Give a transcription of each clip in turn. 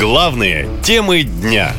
Главные темы дня.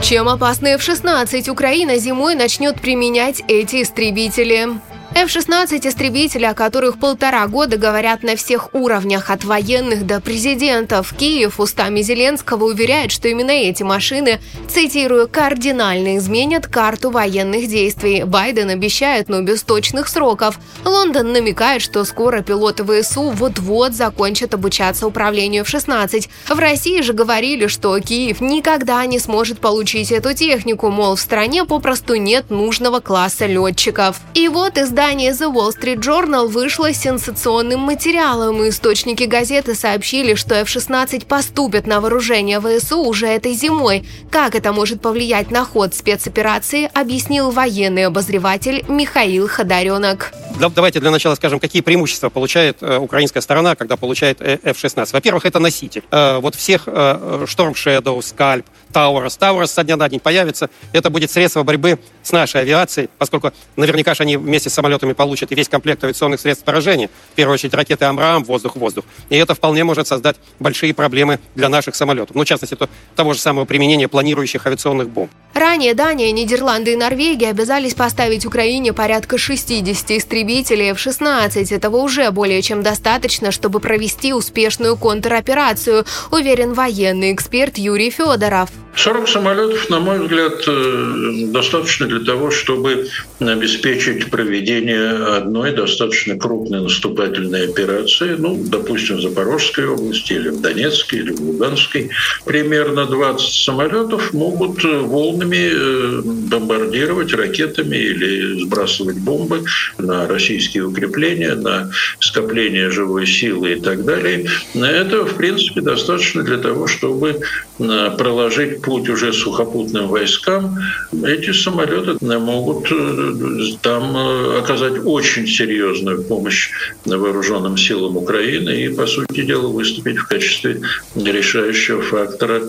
Чем опасны F-16, Украина зимой начнет применять эти истребители. F-16 истребители, о которых полтора года говорят на всех уровнях, от военных до президентов. Киев устами Зеленского уверяет, что именно эти машины, цитирую, кардинально изменят карту военных действий. Байден обещает, но без точных сроков. Лондон намекает, что скоро пилоты ВСУ вот-вот закончат обучаться управлению F-16. В России же говорили, что Киев никогда не сможет получить эту технику, мол, в стране попросту нет нужного класса летчиков. И вот издание Издание The Wall Street Journal вышло сенсационным материалом. Источники газеты сообщили, что F-16 поступят на вооружение ВСУ уже этой зимой. Как это может повлиять на ход спецоперации, объяснил военный обозреватель Михаил Ходоренок. Давайте для начала скажем, какие преимущества получает э, украинская сторона, когда получает э, F-16. Во-первых, это носитель. Э, вот всех Storm Shadow, Scalp, Таурос. Таурос со дня на день появится. Это будет средство борьбы с нашей авиацией, поскольку наверняка же они вместе с самолетами получат и весь комплект авиационных средств поражения, в первую очередь ракеты «Амрам», воздух-воздух. И это вполне может создать большие проблемы для наших самолетов. Ну, в частности, то, того же самого применения планирующих авиационных бомб. Ранее Дания, Нидерланды и Норвегия обязались поставить Украине порядка 60 истребителей F-16. Этого уже более чем достаточно, чтобы провести успешную контроперацию, уверен военный эксперт Юрий Федоров. 40 самолетов, на мой взгляд, э, достаточно для того, чтобы обеспечить проведение одной достаточно крупной наступательной операции, ну, допустим, в Запорожской области или в Донецкой или в Луганской. Примерно 20 самолетов могут волнами э, бомбардировать ракетами или сбрасывать бомбы на российские укрепления, на скопление живой силы и так далее. Это, в принципе, достаточно для того, чтобы э, проложить путь уже сухопутным войскам, эти самолеты могут э, там э, оказать очень серьезную помощь вооруженным силам Украины и, по сути дела, выступить в качестве решающего фактора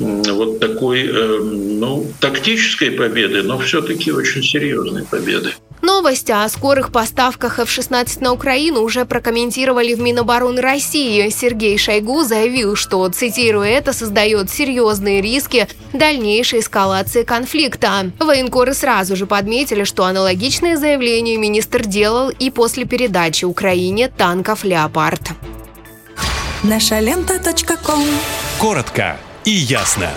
вот такой, э, ну, тактической победы, но все-таки очень серьезной победы. Новость о скорых поставках F-16 на Украину уже прокомментировали в Минобороны России. Сергей Шойгу заявил, что, цитирую, это создает серьезные риски дальнейшей эскалации конфликта. Военкоры сразу же подметили, что аналогичное заявление министр делал и после передачи Украине танков «Леопард». Наша лента. Коротко и ясно.